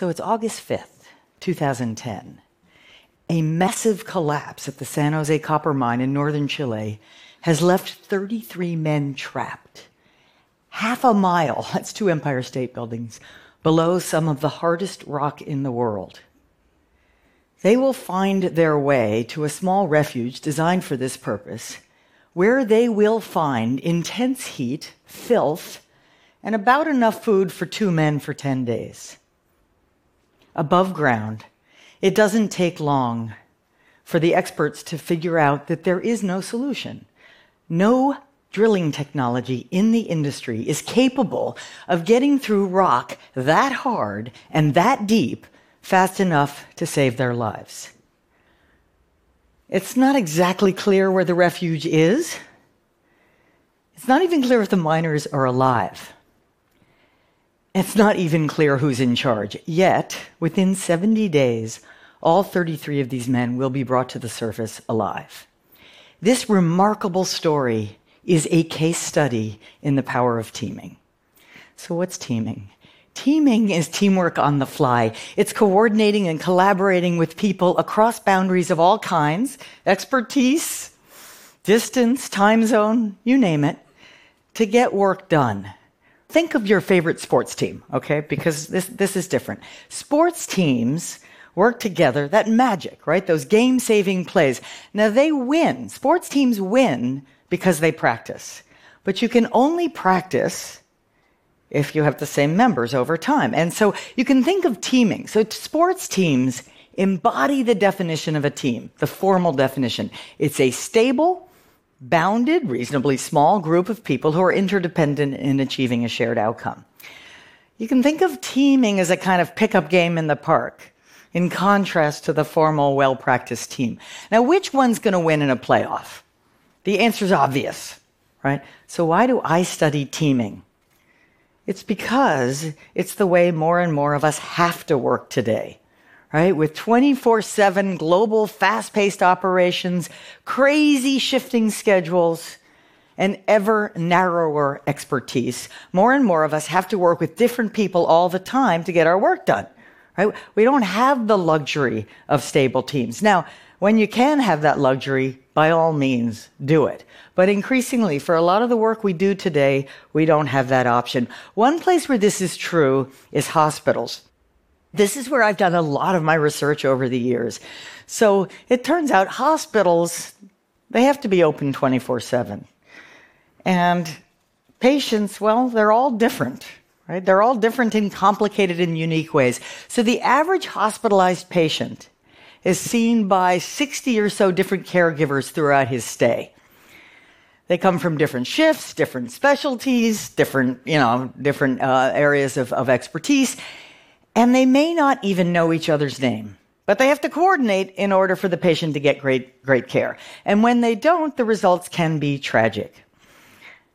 So it's August 5th, 2010. A massive collapse at the San Jose copper mine in northern Chile has left 33 men trapped. Half a mile, that's two Empire State Buildings, below some of the hardest rock in the world. They will find their way to a small refuge designed for this purpose, where they will find intense heat, filth, and about enough food for two men for 10 days above ground, it doesn't take long for the experts to figure out that there is no solution. No drilling technology in the industry is capable of getting through rock that hard and that deep fast enough to save their lives. It's not exactly clear where the refuge is. It's not even clear if the miners are alive. It's not even clear who's in charge. Yet, within 70 days, all 33 of these men will be brought to the surface alive. This remarkable story is a case study in the power of teaming. So, what's teaming? Teaming is teamwork on the fly. It's coordinating and collaborating with people across boundaries of all kinds, expertise, distance, time zone, you name it, to get work done think of your favorite sports team, okay? Because this, this is different. Sports teams work together, that magic, right? Those game saving plays. Now they win. Sports teams win because they practice. But you can only practice if you have the same members over time. And so you can think of teaming. So sports teams embody the definition of a team, the formal definition. It's a stable, bounded, reasonably small group of people who are interdependent in achieving a shared outcome. You can think of teaming as a kind of pickup game in the park, in contrast to the formal, well practiced team. Now, which one's going to win in a playoff? The answer is obvious, right? So, why do I study teaming? It's because it's the way more and more of us have to work today right? With 24 7 global fast paced operations, crazy shifting schedules, and ever narrower expertise, more and more of us have to work with different people all the time to get our work done, right? We don't have the luxury of stable teams. Now, when you can have that luxury, by all means, do it. But increasingly, for a lot of the work we do today, we don't have that option. One place where this is true is hospitals. This is where I've done a lot of my research over the years. So it turns out hospitals, they have to be open 24 7. And patients, well, they're all different, right? They're all different in complicated and unique ways. So the average hospitalized patient is seen by 60 or so different caregivers throughout his stay. They come from different shifts, different specialties, different, you know, different uh, areas of, of expertise and they may not even know each other's name. But they have to coordinate in order for the patient to get great, great care. And when they don't, the results can be tragic.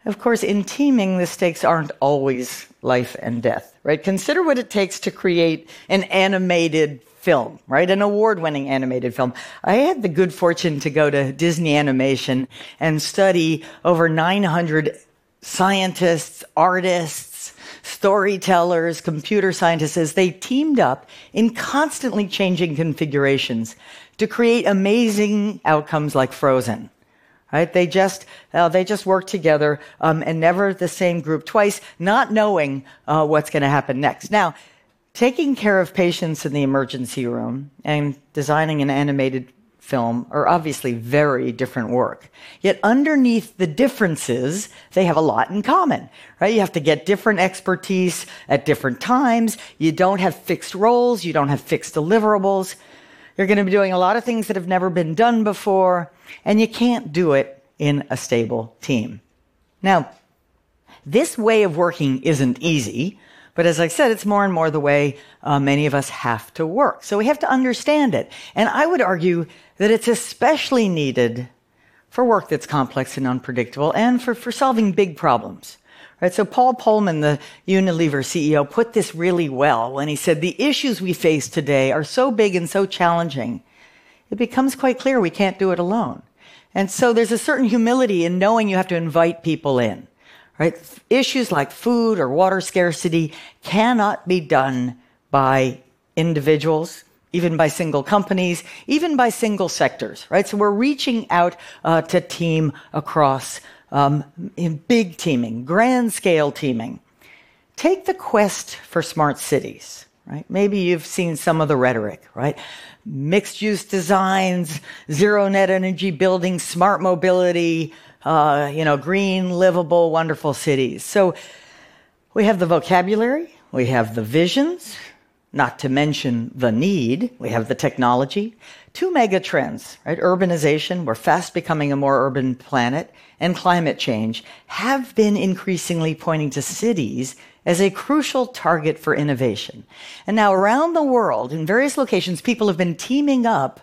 Of course, in teaming, the stakes aren't always life and death, right? Consider what it takes to create an animated film, right? An award winning animated film. I had the good fortune to go to Disney Animation and study over 900 scientists, artists, storytellers, computer scientists, they teamed up in constantly changing configurations to create amazing outcomes like Frozen. Right? They just uh, they just work together um, and never the same group twice, not knowing uh, what's going to happen next. Now, taking care of patients in the emergency room and designing an animated film are obviously very different work. Yet underneath the differences, they have a lot in common, right? You have to get different expertise at different times. You don't have fixed roles. You don't have fixed deliverables. You're going to be doing a lot of things that have never been done before, and you can't do it in a stable team. Now, this way of working isn't easy. But as I said, it's more and more the way uh, many of us have to work. So we have to understand it. And I would argue that it's especially needed for work that's complex and unpredictable and for, for solving big problems. Right? So Paul Polman, the Unilever CEO, put this really well when he said, the issues we face today are so big and so challenging, it becomes quite clear we can't do it alone. And so there's a certain humility in knowing you have to invite people in right? Issues like food or water scarcity cannot be done by individuals, even by single companies, even by single sectors, right? So we're reaching out uh, to team across um, in big teaming, grand scale teaming. Take the quest for smart cities, right? Maybe you've seen some of the rhetoric, right? Mixed use designs, zero net energy buildings, smart mobility, uh, you know, green, livable, wonderful cities. So we have the vocabulary, we have the visions, not to mention the need. We have the technology. Two mega trends, right? Urbanization, we're fast becoming a more urban planet, and climate change have been increasingly pointing to cities as a crucial target for innovation. And now around the world, in various locations, people have been teaming up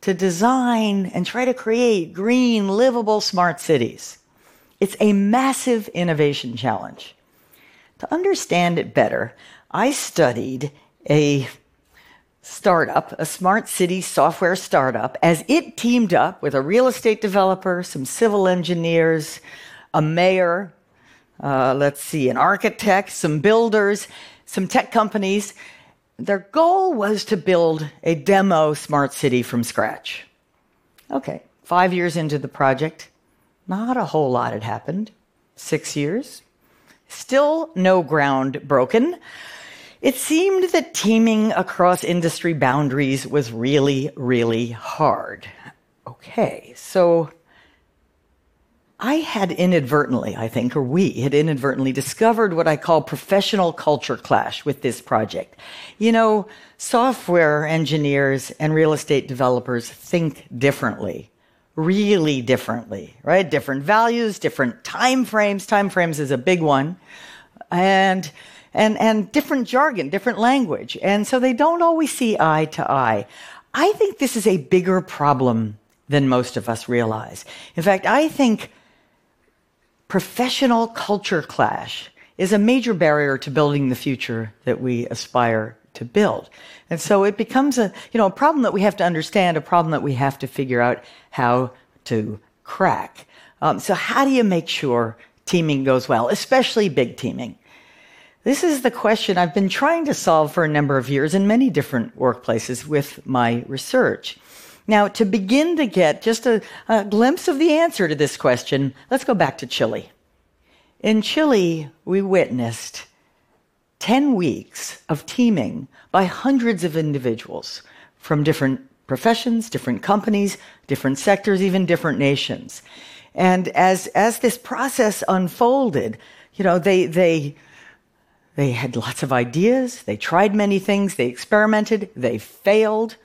to design and try to create green, livable, smart cities. It's a massive innovation challenge. To understand it better, I studied a startup, a smart city software startup, as it teamed up with a real estate developer, some civil engineers, a mayor, uh, let's see, an architect, some builders, some tech companies. Their goal was to build a demo smart city from scratch. Okay, five years into the project, not a whole lot had happened. Six years, still no ground broken. It seemed that teaming across industry boundaries was really, really hard. Okay, so I had inadvertently, I think, or we had inadvertently discovered what I call professional culture clash with this project. You know, software engineers and real estate developers think differently, really differently, right? Different values, different time frames. Time frames is a big one. And and, and different jargon, different language. And so they don't always see eye to eye. I think this is a bigger problem than most of us realize. In fact, I think professional culture clash is a major barrier to building the future that we aspire to build. And so it becomes a, you know, a problem that we have to understand, a problem that we have to figure out how to crack. Um, so how do you make sure teaming goes well, especially big teaming? This is the question I've been trying to solve for a number of years in many different workplaces with my research. Now, to begin to get just a, a, glimpse of the answer to this question, let's go back to Chile. In Chile, we witnessed 10 weeks of teaming by hundreds of individuals from different professions, different companies, different sectors, even different nations. And as, as this process unfolded, you know, they, they, they had lots of ideas. They tried many things. They experimented. They failed.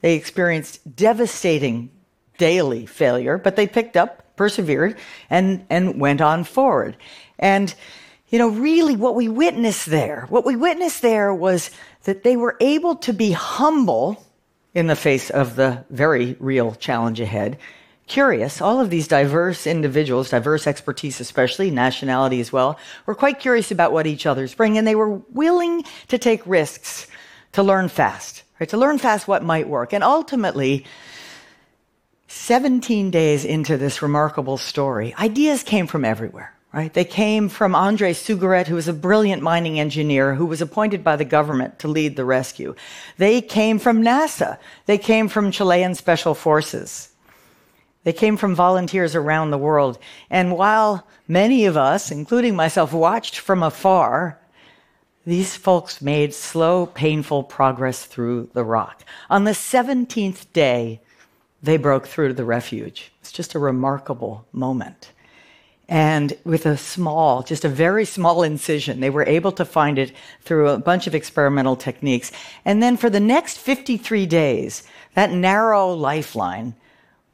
They experienced devastating daily failure, but they picked up, persevered, and, and went on forward. And, you know, really what we witnessed there, what we witnessed there was that they were able to be humble in the face of the very real challenge ahead curious. All of these diverse individuals, diverse expertise, especially nationality as well, were quite curious about what each other's bring, and they were willing to take risks to learn fast, right? To learn fast what might work. And ultimately, 17 days into this remarkable story, ideas came from everywhere. Right? They came from Andre Sougarret, who was a brilliant mining engineer who was appointed by the government to lead the rescue. They came from NASA. They came from Chilean special forces. They came from volunteers around the world. And while many of us, including myself, watched from afar, these folks made slow, painful progress through the rock. On the 17th day, they broke through to the refuge. It's just a remarkable moment. And with a small, just a very small incision, they were able to find it through a bunch of experimental techniques. And then for the next 53 days, that narrow lifeline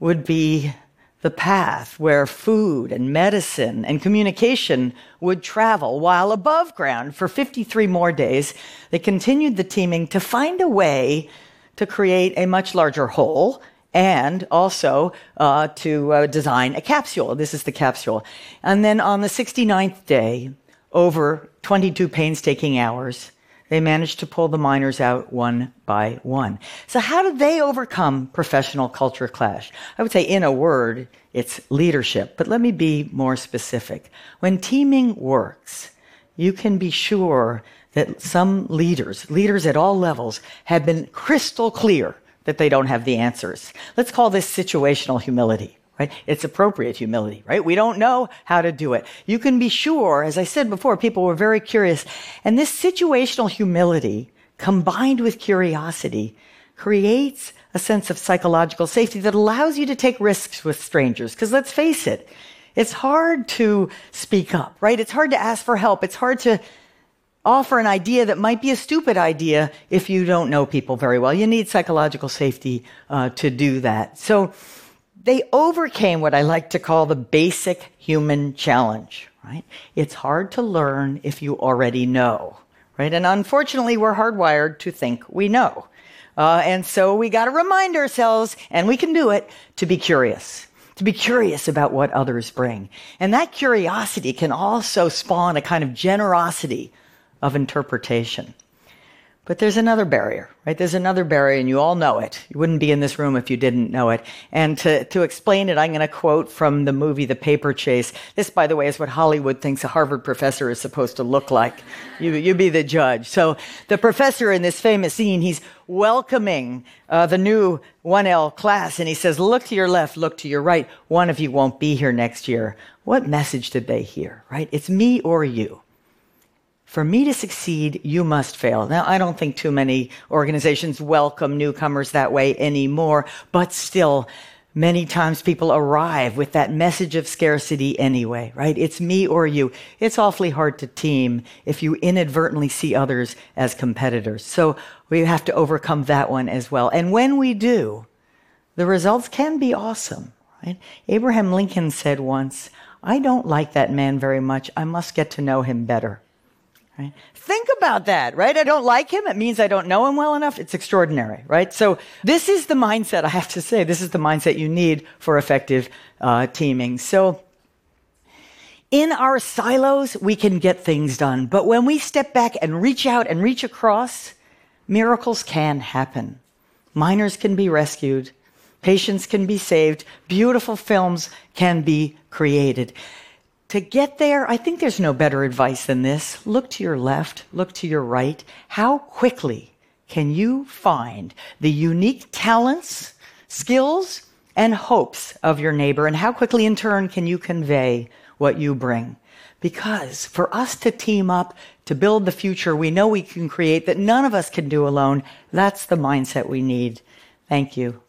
would be the path where food and medicine and communication would travel, while above ground for 53 more days, they continued the teaming to find a way to create a much larger whole and also uh, to uh, design a capsule. This is the capsule. And then on the 69th day, over 22 painstaking hours, they managed to pull the miners out one by one. So, how did they overcome professional culture clash? I would say, in a word, it's leadership. But let me be more specific. When teaming works, you can be sure that some leaders, leaders at all levels, have been crystal clear that they don't have the answers. Let's call this situational humility. Right? It's appropriate humility, right? We don't know how to do it. You can be sure, as I said before, people were very curious. And this situational humility combined with curiosity creates a sense of psychological safety that allows you to take risks with strangers. Because let's face it, it's hard to speak up, right? It's hard to ask for help. It's hard to offer an idea that might be a stupid idea if you don't know people very well. You need psychological safety uh, to do that. So they overcame what I like to call the basic human challenge, right? It's hard to learn if you already know, right? And unfortunately, we're hardwired to think we know. Uh, and so we got to remind ourselves, and we can do it, to be curious to be curious about what others bring. And that curiosity can also spawn a kind of generosity of interpretation. But there's another barrier, right? There's another barrier, and you all know it. You wouldn't be in this room if you didn't know it. And to, to explain it, I'm going to quote from the movie The Paper Chase. This, by the way, is what Hollywood thinks a Harvard professor is supposed to look like. You, you be the judge. So the professor in this famous scene, he's welcoming uh, the new 1L class, and he says, Look to your left, look to your right. One of you won't be here next year. What message did they hear, right? It's me or you. For me to succeed, you must fail. Now, I don't think too many organizations welcome newcomers that way anymore, but still, many times people arrive with that message of scarcity anyway, right? It's me or you. It's awfully hard to team if you inadvertently see others as competitors. So we have to overcome that one as well. And when we do, the results can be awesome, right? Abraham Lincoln said once, I don't like that man very much. I must get to know him better. Right? Think about that, right? I don't like him. It means I don't know him well enough. It's extraordinary, right? So this is the mindset, I have to say, this is the mindset you need for effective uh, teaming. So in our silos, we can get things done. But when we step back and reach out and reach across, miracles can happen. Miners can be rescued. Patients can be saved. Beautiful films can be created. To get there, I think there's no better advice than this. Look to your left, look to your right. How quickly can you find the unique talents, skills, and hopes of your neighbor? And how quickly, in turn, can you convey what you bring? Because for us to team up to build the future we know we can create that none of us can do alone, that's the mindset we need. Thank you.